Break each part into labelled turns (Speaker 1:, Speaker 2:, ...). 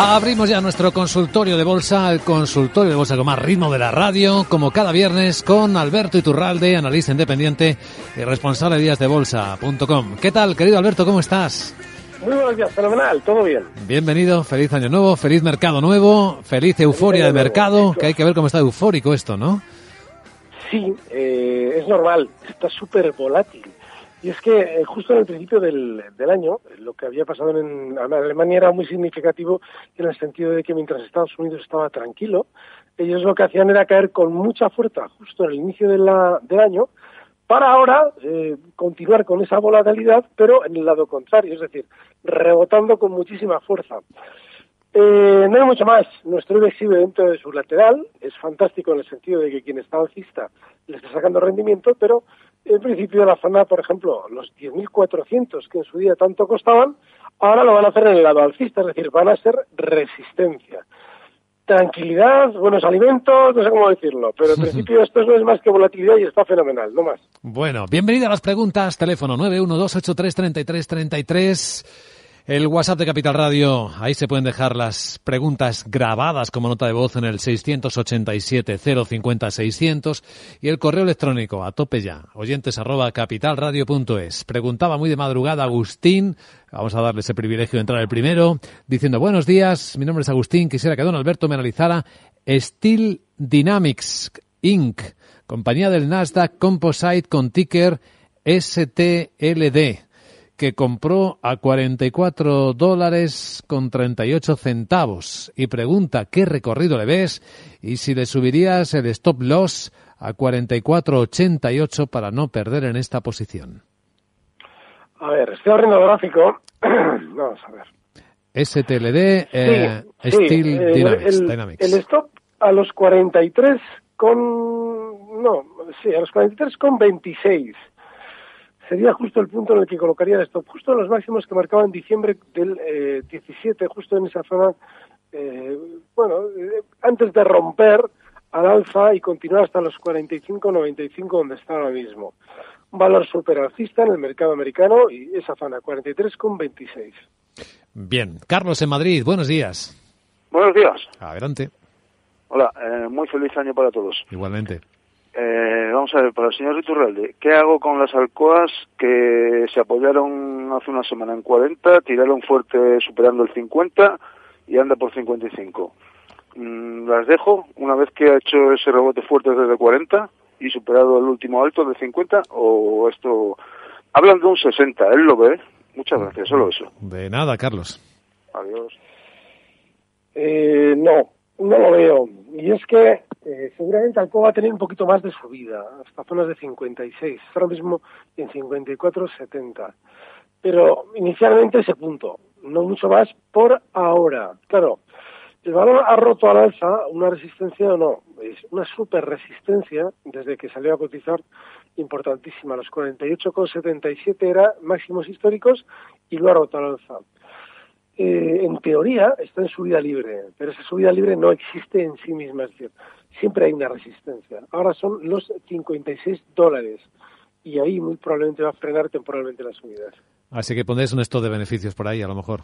Speaker 1: Abrimos ya nuestro consultorio de bolsa, el consultorio de bolsa con más ritmo de la radio, como cada viernes con Alberto Iturralde, analista independiente y responsable de díasdebolsa.com. ¿Qué tal, querido Alberto? ¿Cómo estás?
Speaker 2: Muy buenos días, fenomenal, todo bien.
Speaker 1: Bienvenido, feliz año nuevo, feliz mercado nuevo, feliz euforia de mercado, que hay que ver cómo está eufórico esto, ¿no?
Speaker 2: Sí, eh, es normal, está súper volátil. Y es que eh, justo en el principio del, año, lo que había pasado en, Alemania era muy significativo en el sentido de que mientras Estados Unidos estaba tranquilo, ellos lo que hacían era caer con mucha fuerza justo en el inicio del año, para ahora eh, continuar con esa volatilidad, pero en el lado contrario, es decir, rebotando con muchísima fuerza. Eh, no hay mucho más. Nuestro IBEX dentro de su lateral. Es fantástico en el sentido de que quien está alcista le está sacando rendimiento, pero en principio la zona, por ejemplo, los 10.400 que en su día tanto costaban, ahora lo van a hacer en el lado alcista, es decir, van a ser resistencia. Tranquilidad, buenos alimentos, no sé cómo decirlo, pero en principio esto no es más que volatilidad y está fenomenal, no más.
Speaker 1: Bueno, bienvenida a las preguntas, teléfono 912833333. El WhatsApp de Capital Radio, ahí se pueden dejar las preguntas grabadas como nota de voz en el 687-050-600 y el correo electrónico a tope ya, oyentes arroba capitalradio.es. Preguntaba muy de madrugada Agustín, vamos a darle ese privilegio de entrar el primero, diciendo buenos días, mi nombre es Agustín, quisiera que don Alberto me analizara Steel Dynamics Inc., compañía del Nasdaq Composite con ticker STLD que compró a 44 dólares con 38 centavos y pregunta qué recorrido le ves y si le subirías el stop loss a 44.88 para no perder en esta posición.
Speaker 2: A ver, estoy abriendo gráfico. Vamos a ver.
Speaker 1: STLD, eh, Steel
Speaker 2: eh,
Speaker 1: Dynamics,
Speaker 2: el,
Speaker 1: Dynamics.
Speaker 2: El stop a los 43 con... No, sí, a los 43 con 26 sería justo el punto en el que colocaría el stop, justo en los máximos que marcaba en diciembre del eh, 17, justo en esa zona, eh, bueno, eh, antes de romper al alza y continuar hasta los 45-95 donde está ahora mismo. Un valor super alcista en el mercado americano y esa zona, 43,26.
Speaker 1: Bien. Carlos en Madrid, buenos días.
Speaker 3: Buenos días.
Speaker 1: Adelante.
Speaker 3: Hola, eh, muy feliz año para todos.
Speaker 1: Igualmente.
Speaker 3: Eh, vamos a ver, para el señor Riturralde, ¿qué hago con las alcoas que se apoyaron hace una semana en 40, tiraron fuerte superando el 50 y anda por 55? Mm, ¿Las dejo una vez que ha hecho ese rebote fuerte desde 40 y superado el último alto de 50 o esto... Hablan de un 60, él lo ve. Muchas gracias, solo eso.
Speaker 1: De nada, Carlos.
Speaker 3: Adiós.
Speaker 2: Eh, no, no lo veo. Y es que eh, seguramente Alcoa va a tener un poquito más de subida, hasta zonas de 56, ahora mismo en 54,70. Pero inicialmente ese punto, no mucho más por ahora. Claro, el valor ha roto al alza una resistencia o no, es una super resistencia desde que salió a cotizar importantísima. Los 48,77 era máximos históricos y lo ha roto al alza. Eh, en teoría está en subida libre, pero esa subida libre no existe en sí misma, es decir, siempre hay una resistencia. Ahora son los 56 dólares y ahí muy probablemente va a frenar temporalmente las subidas.
Speaker 1: Así que ponéis un stock de beneficios por ahí, a lo mejor.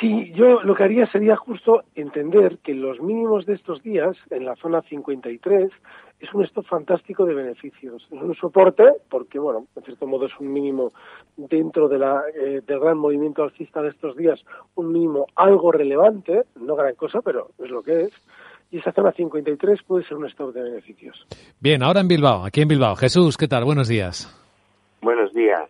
Speaker 2: Sí, yo lo que haría sería justo entender que los mínimos de estos días, en la zona 53, es un stop fantástico de beneficios. Es un soporte, porque, bueno, en cierto modo es un mínimo dentro de la, eh, del gran movimiento alcista de estos días, un mínimo algo relevante, no gran cosa, pero es lo que es. Y esa zona 53 puede ser un stop de beneficios.
Speaker 1: Bien, ahora en Bilbao, aquí en Bilbao. Jesús, ¿qué tal? Buenos días.
Speaker 4: Buenos días.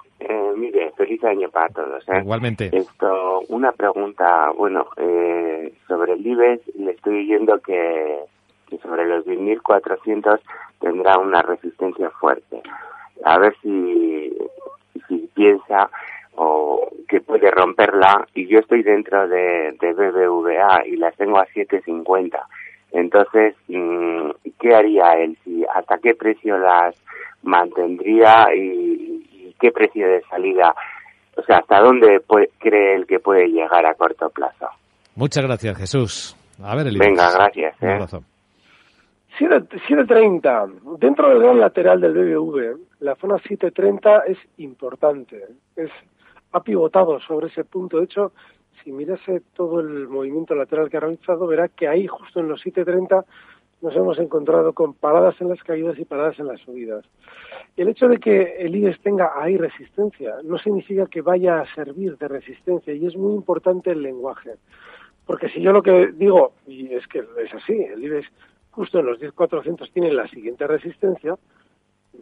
Speaker 4: Feliz año para todos. ¿eh?
Speaker 1: Igualmente.
Speaker 4: Esto, una pregunta, bueno, eh, sobre el IBEX, le estoy oyendo que, que sobre los 10.400 tendrá una resistencia fuerte. A ver si, si piensa o que puede romperla y yo estoy dentro de, de BBVA y las tengo a 7.50. Entonces, mm, ¿qué haría él? Si, ¿Hasta qué precio las mantendría y, qué precio de salida? O sea, ¿hasta dónde cree él que puede llegar a corto plazo?
Speaker 1: Muchas gracias, Jesús. A ver, el
Speaker 4: Venga, gracias. ¿eh?
Speaker 2: 7.30. Dentro del gran lateral del BBV, la zona 7.30 es importante. Es, ha pivotado sobre ese punto. De hecho, si mirase todo el movimiento lateral que ha realizado, verá que ahí, justo en los 7.30, nos hemos encontrado con paradas en las caídas y paradas en las subidas. El hecho de que el IBEX tenga ahí resistencia no significa que vaya a servir de resistencia y es muy importante el lenguaje. Porque si yo lo que digo, y es que es así, el IBEX justo en los 10.400 tiene la siguiente resistencia,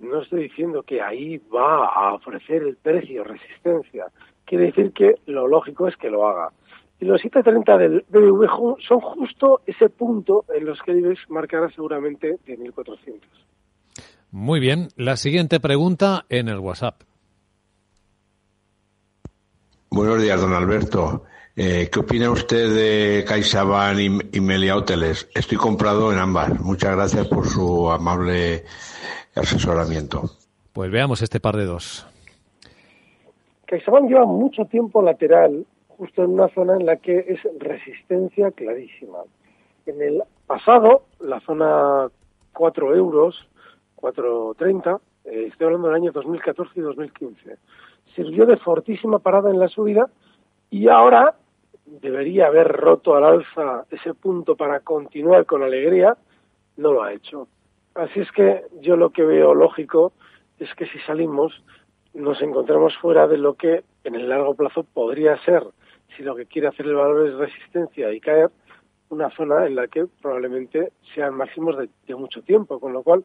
Speaker 2: no estoy diciendo que ahí va a ofrecer el precio resistencia. Quiere decir que lo lógico es que lo haga. Y los 730 del BBV son justo ese punto en los que el marcará seguramente 10.400.
Speaker 1: Muy bien. La siguiente pregunta en el WhatsApp.
Speaker 5: Buenos días, don Alberto. Eh, ¿Qué opina usted de CaixaBank y, y Melia Hoteles? Estoy comprado en ambas. Muchas gracias por su amable asesoramiento.
Speaker 1: Pues veamos este par de dos.
Speaker 2: CaixaBank lleva mucho tiempo lateral justo en una zona en la que es resistencia clarísima. En el pasado, la zona 4 euros, 4.30, eh, estoy hablando del año 2014 y 2015, sirvió de fortísima parada en la subida y ahora debería haber roto al alza ese punto para continuar con alegría, no lo ha hecho. Así es que yo lo que veo lógico es que si salimos nos encontramos fuera de lo que en el largo plazo podría ser si lo que quiere hacer el valor es resistencia y caer, una zona en la que probablemente sean máximos de, mucho tiempo, con lo cual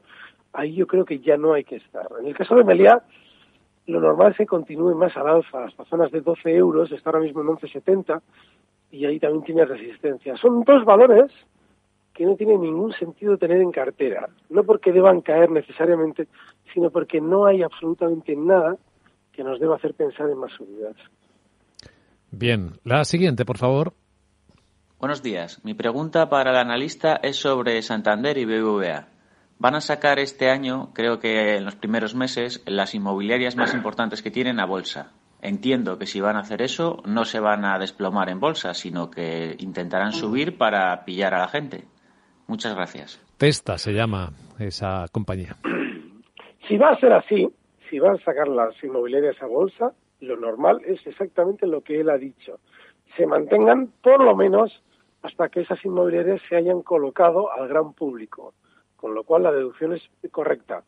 Speaker 2: ahí yo creo que ya no hay que estar. En el caso de Meliá, lo normal es que continúe más al alza, hasta zonas de 12 euros, está ahora mismo en 11,70 y ahí también tiene resistencia. Son dos valores que no tiene ningún sentido tener en cartera, no porque deban caer necesariamente, sino porque no hay absolutamente nada que nos deba hacer pensar en más subidas.
Speaker 1: Bien, la siguiente, por favor.
Speaker 6: Buenos días. Mi pregunta para el analista es sobre Santander y BBVA. Van a sacar este año, creo que en los primeros meses, las inmobiliarias más importantes que tienen a bolsa. Entiendo que si van a hacer eso, no se van a desplomar en bolsa, sino que intentarán subir para pillar a la gente. Muchas gracias.
Speaker 1: Testa se llama esa compañía.
Speaker 2: Si va a ser así, si van a sacar las inmobiliarias a bolsa, lo normal es exactamente lo que él ha dicho. Se mantengan por lo menos hasta que esas inmobiliarias se hayan colocado al gran público, con lo cual la deducción es correcta.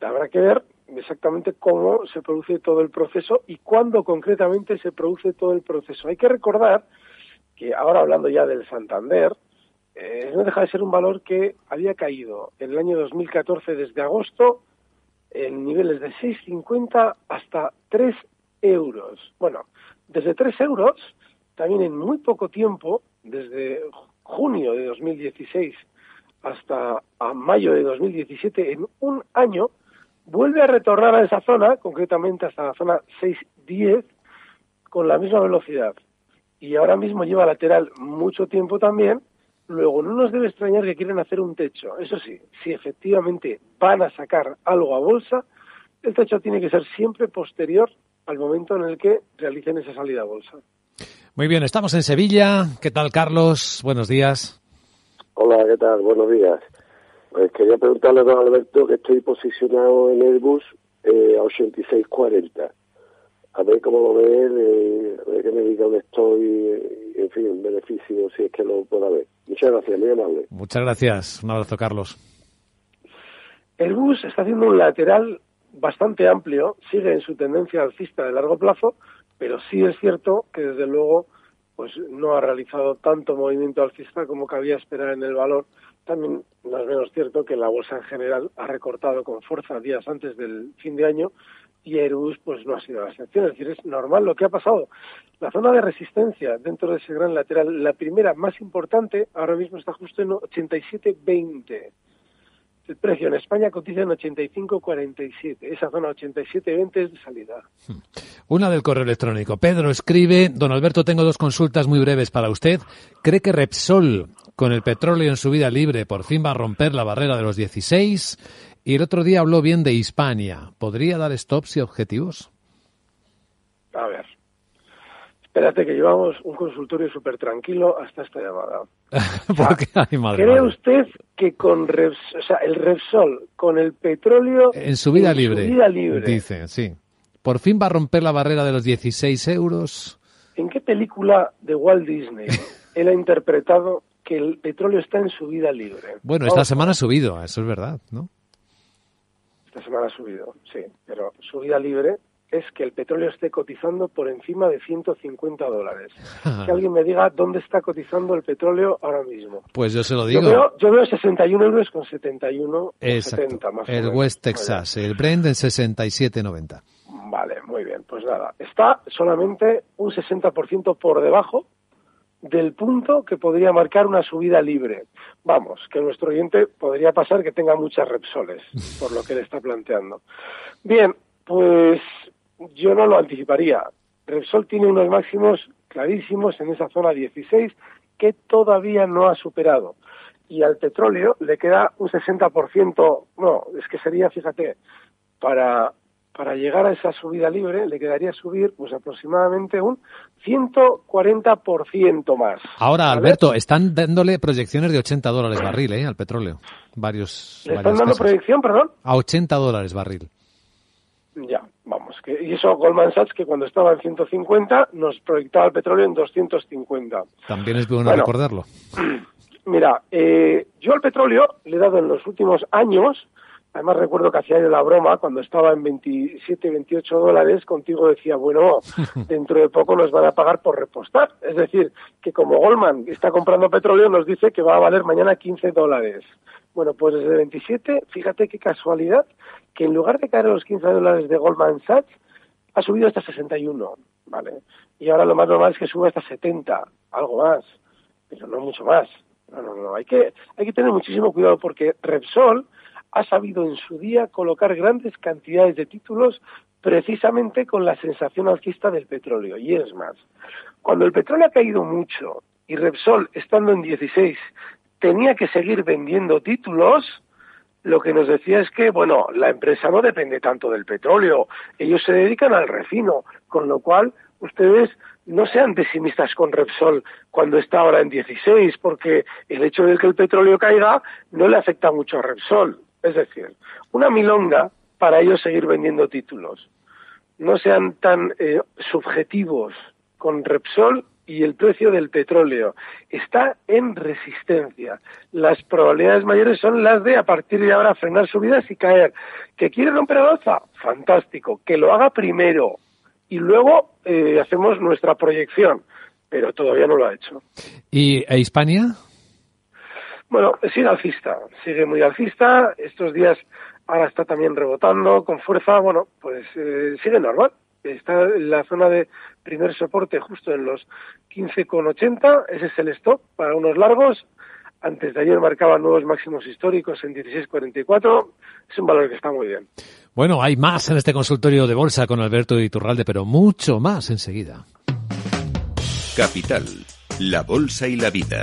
Speaker 2: Habrá que ver exactamente cómo se produce todo el proceso y cuándo concretamente se produce todo el proceso. Hay que recordar que ahora hablando ya del Santander, eh, no deja de ser un valor que había caído en el año 2014 desde agosto en niveles de 6,50 hasta 3 euros. Bueno, desde 3 euros, también en muy poco tiempo, desde junio de 2016 hasta mayo de 2017, en un año, vuelve a retornar a esa zona, concretamente hasta la zona 610, con la misma velocidad. Y ahora mismo lleva lateral mucho tiempo también. Luego, no nos debe extrañar que quieren hacer un techo. Eso sí, si efectivamente van a sacar algo a bolsa, el techo tiene que ser siempre posterior al momento en el que realicen esa salida a bolsa.
Speaker 1: Muy bien, estamos en Sevilla. ¿Qué tal, Carlos? Buenos días.
Speaker 7: Hola, ¿qué tal? Buenos días. Pues quería preguntarle a don Alberto que estoy posicionado en Airbus eh, a 86.40. a ver cómo lo ve él, a ver que me diga dónde estoy, y, en fin, en beneficio, si es que lo pueda ver. Muchas gracias, muy amable.
Speaker 1: Muchas gracias. Un abrazo, Carlos.
Speaker 2: El bus está haciendo un lateral bastante amplio, sigue en su tendencia alcista de largo plazo, pero sí es cierto que desde luego pues no ha realizado tanto movimiento alcista como cabía esperar en el valor. También no es menos cierto que la bolsa en general ha recortado con fuerza días antes del fin de año y Airbus pues no ha sido la excepción. Es decir, es normal lo que ha pasado. La zona de resistencia dentro de ese gran lateral, la primera más importante, ahora mismo está justo en 87.20. El precio en España cotiza en 85.47. Esa zona 87.20 es de salida.
Speaker 1: Una del correo electrónico. Pedro escribe, don Alberto, tengo dos consultas muy breves para usted. ¿Cree que Repsol, con el petróleo en su vida libre, por fin va a romper la barrera de los 16? Y el otro día habló bien de Hispania. ¿Podría dar stops y objetivos?
Speaker 2: A ver. Espérate que llevamos un consultorio súper tranquilo hasta esta llamada.
Speaker 1: Porque, ay, madre,
Speaker 2: ¿Cree
Speaker 1: madre.
Speaker 2: usted que con Repsol, o sea, el Repsol, con el petróleo
Speaker 1: En su vida
Speaker 2: su
Speaker 1: libre.
Speaker 2: vida libre,
Speaker 1: Dice, sí. ¿Por fin va a romper la barrera de los 16 euros?
Speaker 2: ¿en qué película de Walt Disney él ha interpretado que el petróleo está en su vida libre?
Speaker 1: Bueno, esta semana ha subido, eso es verdad, ¿no?
Speaker 2: Esta semana ha subido, sí, pero su vida libre es que el petróleo esté cotizando por encima de 150 dólares. Que alguien me diga dónde está cotizando el petróleo ahora mismo.
Speaker 1: Pues yo se lo
Speaker 2: Yo
Speaker 1: digo.
Speaker 2: veo, yo veo 61 euros con 71 o
Speaker 1: Exacto.
Speaker 2: 70 más o
Speaker 1: El
Speaker 2: menos.
Speaker 1: West Texas, el Brent en 67.90.
Speaker 2: Vale, muy bien, pues nada. Está solamente un 60% por debajo del punto que podría marcar una subida libre. Vamos, que nuestro oyente podría pasar que tenga muchas Repsoles, por lo que le está planteando. Bien, pues yo no lo anticiparía. Repsol tiene unos máximos clarísimos en esa zona 16 que todavía no ha superado. Y al petróleo le queda un 60%, no, es que sería, fíjate, para, para llegar a esa subida libre le quedaría subir pues aproximadamente un 140% más.
Speaker 1: Ahora,
Speaker 2: ¿vale?
Speaker 1: Alberto, están dándole proyecciones de 80 dólares barril ¿eh? al petróleo. Varios.
Speaker 2: ¿Le están dando
Speaker 1: casas.
Speaker 2: proyección, perdón?
Speaker 1: A 80 dólares barril.
Speaker 2: Ya, vamos. Que, y eso Goldman Sachs, que cuando estaba en 150, nos proyectaba el petróleo en 250.
Speaker 1: También es bueno,
Speaker 2: Bueno.
Speaker 1: recordarlo.
Speaker 2: Mira, eh, yo al petróleo le he dado en los últimos años, además recuerdo que hacía yo la broma cuando estaba en 27, 28 dólares, contigo decía, bueno, dentro de poco nos van a pagar por repostar. Es decir, que como Goldman está comprando petróleo, nos dice que va a valer mañana 15 dólares. Bueno, pues desde 27, fíjate qué casualidad, que en lugar de caer a los 15 dólares de Goldman Sachs, ha subido hasta 61, ¿vale? Y ahora lo más normal es que suba hasta 70, algo más, pero no mucho más. No, no, no, hay que, hay que tener muchísimo cuidado porque Repsol ha sabido en su día colocar grandes cantidades de títulos precisamente con la sensación alcista del petróleo. Y es más, cuando el petróleo ha caído mucho y Repsol, estando en 16, tenía que seguir vendiendo títulos, lo que nos decía es que, bueno, la empresa no depende tanto del petróleo, ellos se dedican al refino, con lo cual ustedes no sean pesimistas con Repsol cuando está ahora en 16, porque el hecho de que el petróleo caiga no le afecta mucho a Repsol. Es decir, una milonga para ellos seguir vendiendo títulos. No sean tan eh, subjetivos con Repsol y el precio del petróleo está en resistencia. Las probabilidades mayores son las de a partir de ahora frenar subidas y caer. ¿Que quiere romper el alza? Fantástico. Que lo haga primero y luego eh, hacemos nuestra proyección. Pero todavía no lo ha hecho.
Speaker 1: ¿Y a Hispania?
Speaker 2: Bueno, sigue alcista, sigue muy alcista. Estos días ahora está también rebotando con fuerza. Bueno, pues eh, sigue normal. Está en la zona de primer soporte justo en los 15,80. Ese es el stop para unos largos. Antes de ayer marcaba nuevos máximos históricos en 16,44. Es un valor que está muy bien.
Speaker 1: Bueno, hay más en este consultorio de bolsa con Alberto Iturralde, pero mucho más enseguida.
Speaker 8: Capital, la bolsa y la vida.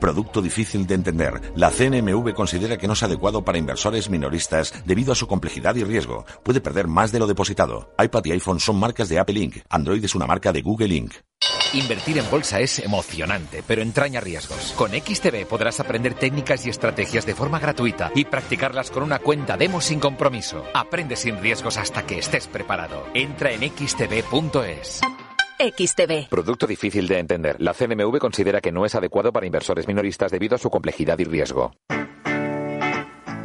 Speaker 9: Producto difícil de entender. La CNMV considera que no es adecuado para inversores minoristas debido a su complejidad y riesgo. Puede perder más de lo depositado. iPad y iPhone son marcas de Apple Inc. Android es una marca de Google Inc.
Speaker 10: Invertir en bolsa es emocionante, pero entraña riesgos. Con XTB podrás aprender técnicas y estrategias de forma gratuita y practicarlas con una cuenta demo sin compromiso. Aprende sin riesgos hasta que estés preparado. Entra en xtb.es.
Speaker 11: XTB.
Speaker 10: Producto difícil de entender. La CNMV considera que no es adecuado para inversores minoristas debido a su complejidad y riesgo.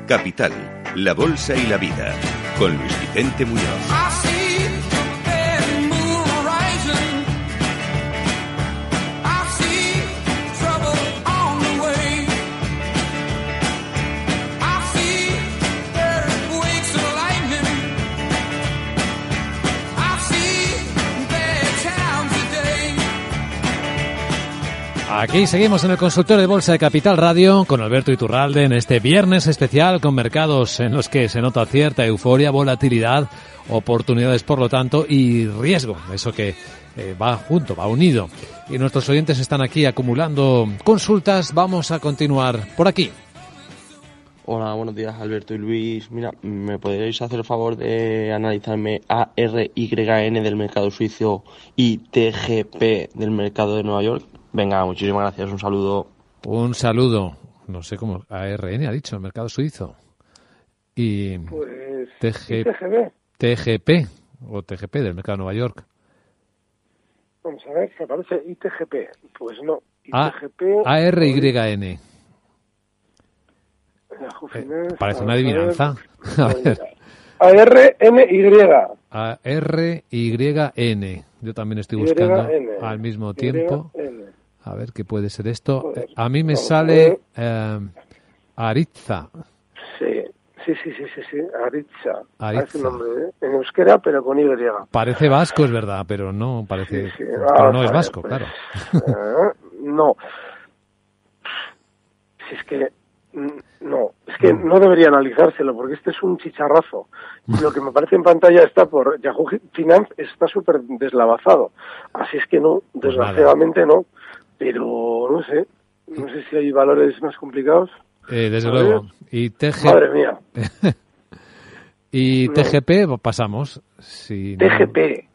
Speaker 8: Capital, la Bolsa y la Vida, con Luis Vicente Muñoz.
Speaker 1: Aquí seguimos en el consultorio de Bolsa de Capital Radio con Alberto Iturralde en este viernes especial con mercados en los que se nota cierta euforia, volatilidad, oportunidades por lo tanto y riesgo, eso que eh, va junto, va unido. Y nuestros oyentes están aquí acumulando consultas, vamos a continuar por aquí.
Speaker 12: Hola, buenos días Alberto y Luis. Mira, ¿me podríais hacer el favor de analizarme ARYN del mercado suizo y TGP del mercado de Nueva York? Venga, muchísimas gracias. Un saludo.
Speaker 1: Un saludo. No sé cómo. ARN ha dicho, el mercado suizo. Y.
Speaker 2: Pues.
Speaker 1: TG, TGP. O TGP del mercado de Nueva York.
Speaker 2: Vamos a ver, se parece ITGP. Pues no.
Speaker 1: ITGP. ARYN. Eh, parece una adivinanza. A ver.
Speaker 2: A-R-N-Y.
Speaker 1: A-R-Y-N. Yo también estoy buscando al mismo tiempo. A ver qué puede ser esto. A mí me sale eh, Aritza.
Speaker 2: Sí, sí, sí, sí, sí, sí. Aritza. Aritza. Nombre, ¿eh? En euskera, pero con Y.
Speaker 1: Parece vasco, es verdad, pero no parece. Pero no es vasco,
Speaker 2: pues,
Speaker 1: claro.
Speaker 2: Eh, no. Si es que no, es que no debería analizárselo porque este es un chicharrazo. Lo que me parece en pantalla está por Yahoo Finance está súper deslavazado. Así es que no, pues desgraciadamente no. Pero no sé, no sé si hay valores más complicados.
Speaker 1: Eh, desde luego. Y TG...
Speaker 2: Madre mía.
Speaker 1: y TGP pues pasamos. Si
Speaker 2: TGP.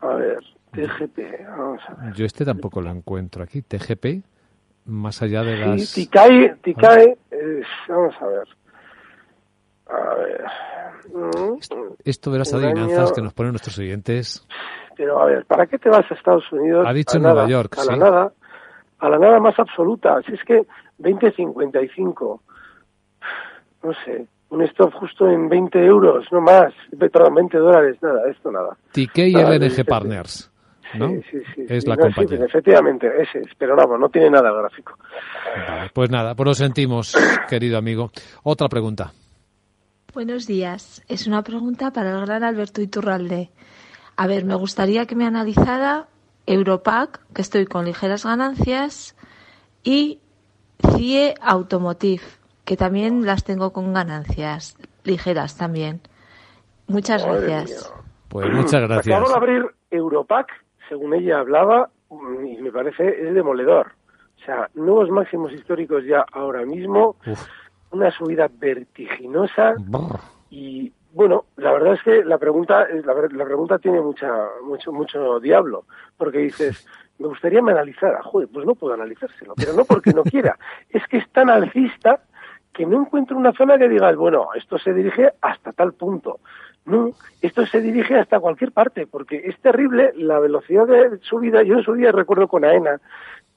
Speaker 2: A ver, TGP. Vamos a ver.
Speaker 1: Yo este tampoco lo encuentro aquí. TGP más allá de las...
Speaker 2: Sí, Ticae, Ticae vamos a ver. A ver.
Speaker 1: Esto, de las adivinanzas que nos ponen nuestros oyentes.
Speaker 2: Pero a ver, ¿para qué te vas a Estados Unidos?
Speaker 1: Ha dicho Nueva York,
Speaker 2: A la nada, a la nada más absoluta. Si es que 20.55, no sé, un stop justo en 20 euros, no más, perdón, 20 dólares, nada, esto nada.
Speaker 1: TK y LNG Partners. ¿no?
Speaker 2: Sí, sí, sí,
Speaker 1: es la compañía.
Speaker 2: efectivamente, ese es, pero vamos, no tiene nada gráfico.
Speaker 1: pues nada, pues lo sentimos, querido amigo. Otra pregunta.
Speaker 13: Buenos días. Es una pregunta para el gran Alberto Iturralde. A ver, me gustaría que me analizara Europac, que estoy con ligeras ganancias, y CIE Automotive, que también las tengo con ganancias ligeras también. Muchas gracias.
Speaker 1: Pues muchas gracias.
Speaker 2: Acabo de abrir Europac según ella hablaba, mm, y me parece, es demoledor. O sea, nuevos máximos históricos ya ahora mismo, una subida vertiginosa y bueno, la verdad es que la pregunta la, la, pregunta tiene mucha mucho mucho diablo, porque dices, me gustaría me analizara, joder, pues no puedo analizárselo, pero no porque no quiera, es que es tan alcista que no encuentro una zona que diga, bueno, esto se dirige hasta tal punto. No, esto se dirige hasta cualquier parte, porque es terrible la velocidad de subida. Yo en su día recuerdo con AENA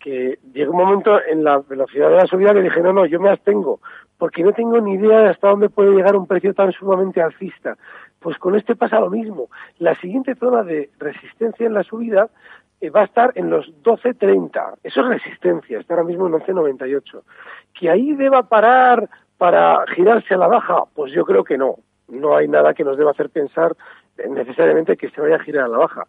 Speaker 2: que llegó un momento en la velocidad de la subida que dije, no, no, yo me abstengo, porque no tengo ni idea de hasta dónde puede llegar un precio tan sumamente alcista. Pues con este pasa lo mismo. La siguiente zona de resistencia en la subida eh, va a estar en los 12.30. Eso es resistencia, está ahora mismo en 11.98. ¿Que ahí deba parar para girarse a la baja? Pues yo creo que no. No hay nada que nos deba hacer pensar necesariamente que se vaya a girar a la baja.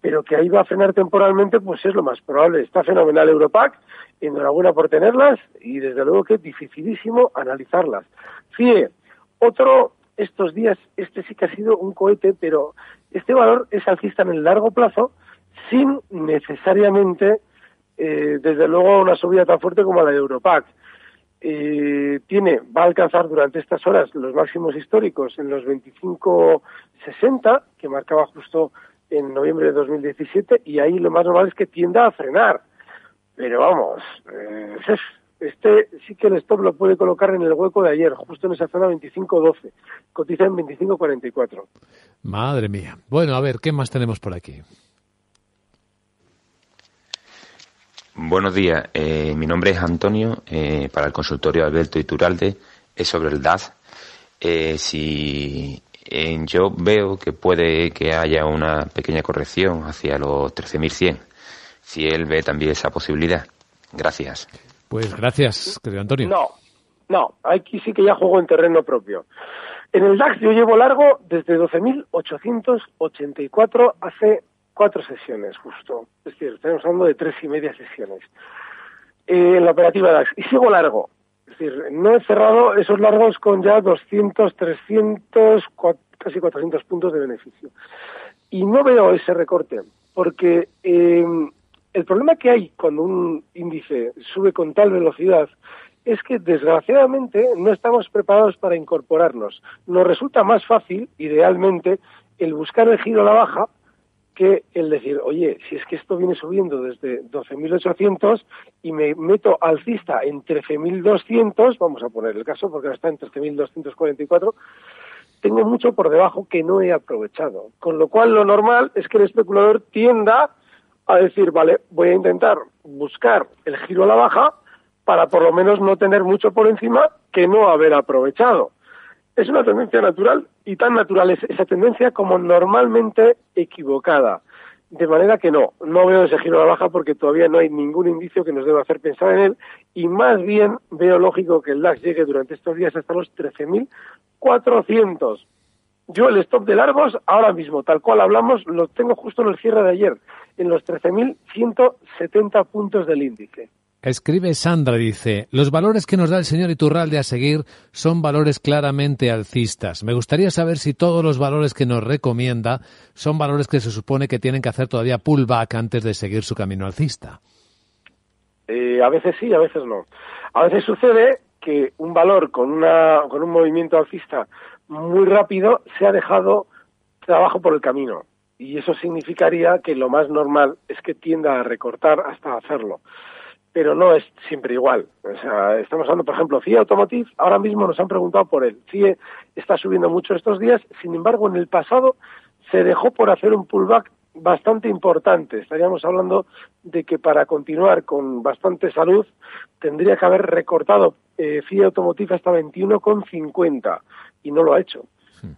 Speaker 2: Pero que ahí va a frenar temporalmente, pues es lo más probable. Está fenomenal Europac, enhorabuena por tenerlas y desde luego que es dificilísimo analizarlas. FIE, otro, estos días, este sí que ha sido un cohete, pero este valor es alcista en el largo plazo sin necesariamente, eh, desde luego, una subida tan fuerte como la de Europac. Eh, tiene, va a alcanzar durante estas horas los máximos históricos en los 25.60, que marcaba justo en noviembre de 2017, y ahí lo más normal es que tienda a frenar. Pero vamos, eh, este sí que el stop lo puede colocar en el hueco de ayer, justo en esa zona 25.12. Cotiza en 25.44.
Speaker 1: Madre mía. Bueno, a ver, ¿qué más tenemos por aquí?
Speaker 14: Buenos días, eh, mi nombre es Antonio, eh, para el consultorio Alberto Ituralde, es sobre el DAS. Eh, si yo veo que puede que haya una pequeña corrección hacia los 13.100, si él ve también esa posibilidad. Gracias.
Speaker 1: Pues gracias, querido Antonio.
Speaker 2: No, no, aquí sí que ya juego en terreno propio. En el DAX yo llevo largo desde 12.884 hace cuatro sesiones justo. Es decir, estamos hablando de tres y media sesiones. Eh, en la operativa DAX. Y sigo largo. Decir, no he cerrado esos largos con ya 200, 300, casi 400 puntos de beneficio. Y no veo ese recorte, porque eh, el problema que hay cuando un índice sube con tal velocidad es que desgraciadamente no estamos preparados para incorporarnos. Nos resulta más fácil, idealmente, el buscar el giro a la baja que el decir, oye, si es que esto viene subiendo desde 12.800 y me meto alcista en 13.200, vamos a poner el caso porque ahora está en 13.244, tengo mucho por debajo que no he aprovechado. Con lo cual lo normal es que el especulador tienda a decir, vale, voy a intentar buscar el giro a la baja para por lo menos no tener mucho por encima que no haber aprovechado es una tendencia natural y tan natural es esa tendencia como normalmente equivocada. De manera que no, no veo ese giro a la baja porque todavía no hay ningún indicio que nos deba hacer pensar en él y más bien veo lógico que el DAX llegue durante estos días hasta los 13.400. Yo el stop de largos ahora mismo, tal cual hablamos, lo tengo justo en el cierre de ayer, en los 13.170 puntos del índice.
Speaker 1: Escribe Sandra, dice, los valores que nos da el señor Iturralde a seguir son valores claramente alcistas. Me gustaría saber si todos los valores que nos recomienda son valores que se supone que tienen que hacer todavía pullback antes de seguir su camino alcista.
Speaker 2: Eh, a veces sí, a veces no. A veces sucede que un valor con, una, con un movimiento alcista muy rápido se ha dejado trabajo por el camino. Y eso significaría que lo más normal es que tienda a recortar hasta hacerlo pero no es siempre igual. O sea, estamos hablando, por ejemplo, CIE Automotive, ahora mismo nos han preguntado por él. CIE está subiendo mucho estos días, sin embargo, en el pasado se dejó por hacer un pullback bastante importante. Estaríamos hablando de que para continuar con bastante salud tendría que haber recortado eh, CIE Automotive hasta 21,50 y no lo ha hecho.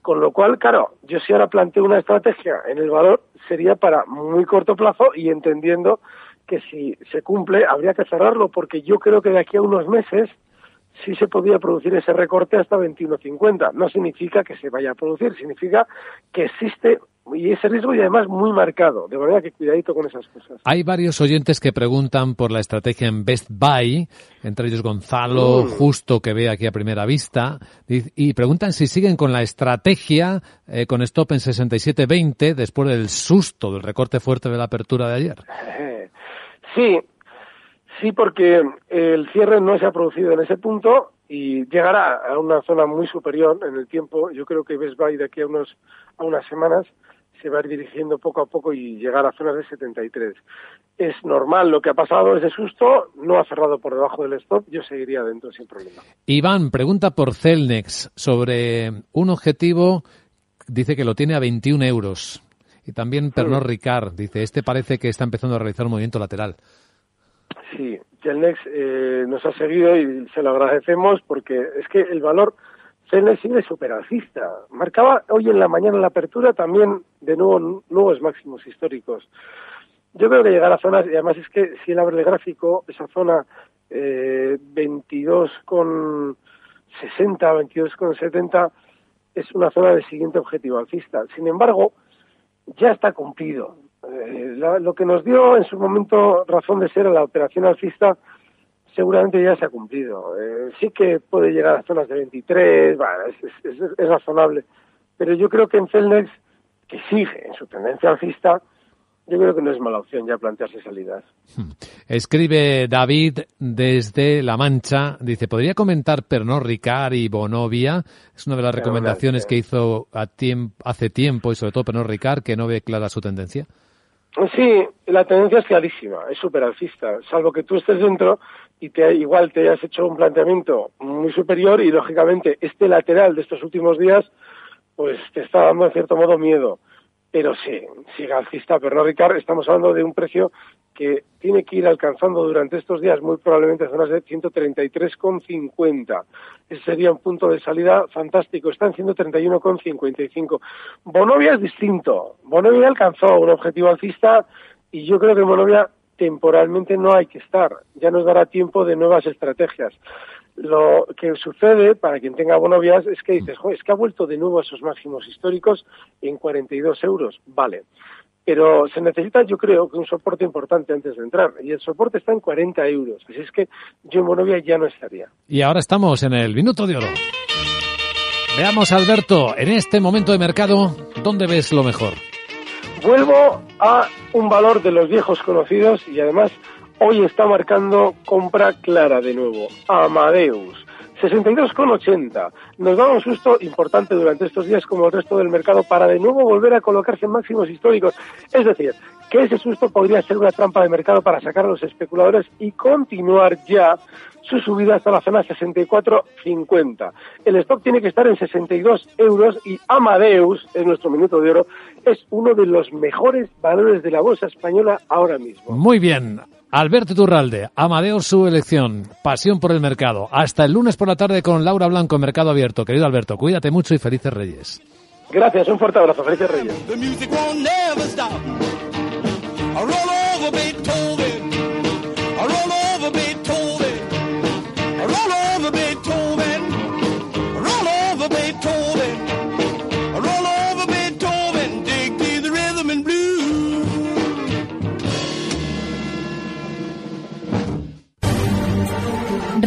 Speaker 2: Con lo cual, claro, yo si ahora planteo una estrategia en el valor sería para muy corto plazo y entendiendo que si se cumple habría que cerrarlo porque yo creo que de aquí a unos meses sí se podría producir ese recorte hasta 21.50. No significa que se vaya a producir, significa que existe y ese riesgo y además muy marcado, de manera que cuidadito con esas cosas.
Speaker 1: Hay varios oyentes que preguntan por la estrategia en Best Buy, entre ellos Gonzalo, mm. justo que ve aquí a primera vista, y preguntan si siguen con la estrategia eh, con stop en 67.20 después del susto del recorte fuerte de la apertura de ayer.
Speaker 2: Sí, sí, porque el cierre no se ha producido en ese punto y llegará a una zona muy superior en el tiempo. Yo creo que Best Buy de aquí a, unos, a unas semanas se va a ir dirigiendo poco a poco y llegar a zonas de 73. Es normal lo que ha pasado, ese susto, no ha cerrado por debajo del stop, yo seguiría dentro sin problema.
Speaker 1: Iván pregunta por Celnex sobre un objetivo, dice que lo tiene a 21 euros. Y también Pernod Ricard dice, este parece que está empezando a realizar un movimiento lateral.
Speaker 2: Sí, Celnex eh, nos ha seguido y se lo agradecemos porque es que el valor Celnex sigue superalcista. Marcaba hoy en la mañana la apertura también de nuevo nuevos máximos históricos. Yo creo que llegar a zonas, y además es que si él abre el gráfico, esa zona eh, 22 con 60, 22 con 70 es una zona de siguiente objetivo alcista. Sin embargo, ya está cumplido. Eh, lo que nos dio en su momento razón de ser a la operación alcista seguramente ya se ha cumplido. Eh, sí que puede llegar a zonas de 23, es, razonable, pero yo creo que en Celnex, que sigue en su tendencia alcista, yo creo que no es mala opción ya plantearse salidas.
Speaker 1: Hmm. Escribe David desde La Mancha, dice, ¿podría comentar Pernod Ricard y Bonovia? Es una de las recomendaciones que hizo hace tiempo y sobre todo Pernod Ricard, que no ve clara su tendencia.
Speaker 2: Sí, la tendencia es clarísima, es súper alcista, salvo que tú estés dentro y te, igual te hayas hecho un planteamiento muy superior y lógicamente este lateral de estos últimos días pues te está dando en cierto modo miedo. Pero sí, sigue alcista pero Ricard, estamos hablando de un precio que tiene que ir alcanzando durante estos días muy probablemente zonas de 133,50. Ese sería un punto de salida fantástico. Está en 131,55. Bonovia es distinto. Bonovia alcanzó un objetivo alcista y yo creo que Bonovia temporalmente no hay que estar. Ya nos dará tiempo de nuevas estrategias. Lo que sucede, para quien tenga bonovias, es que dices, es que ha vuelto de nuevo a esos máximos históricos en 42 euros. Vale. Pero se necesita, yo creo, que un soporte importante antes de entrar. Y el soporte está en 40 euros. Así es que yo en Bonovia ya no estaría.
Speaker 1: Y ahora estamos en el minuto de oro. Veamos, Alberto, en este momento de mercado, ¿dónde ves lo mejor?
Speaker 2: Vuelvo a un valor de los viejos conocidos y además hoy está marcando compra clara de nuevo. Amadeus. 62,80. Nos da un susto importante durante estos días como el resto del mercado para de nuevo volver a colocarse en máximos históricos. Es decir, que ese susto podría ser una trampa de mercado para sacar a los especuladores y continuar ya su subida hasta la zona 64,50. El stock tiene que estar en 62 euros y Amadeus, en nuestro minuto de oro, es uno de los mejores valores de la bolsa española ahora mismo.
Speaker 1: Muy bien. Alberto Turralde, Amadeus su elección, pasión por el mercado. Hasta el lunes por la tarde con Laura Blanco en Mercado Abierto. Querido Alberto, cuídate mucho y felices Reyes.
Speaker 2: Gracias, un fuerte abrazo, felices Reyes.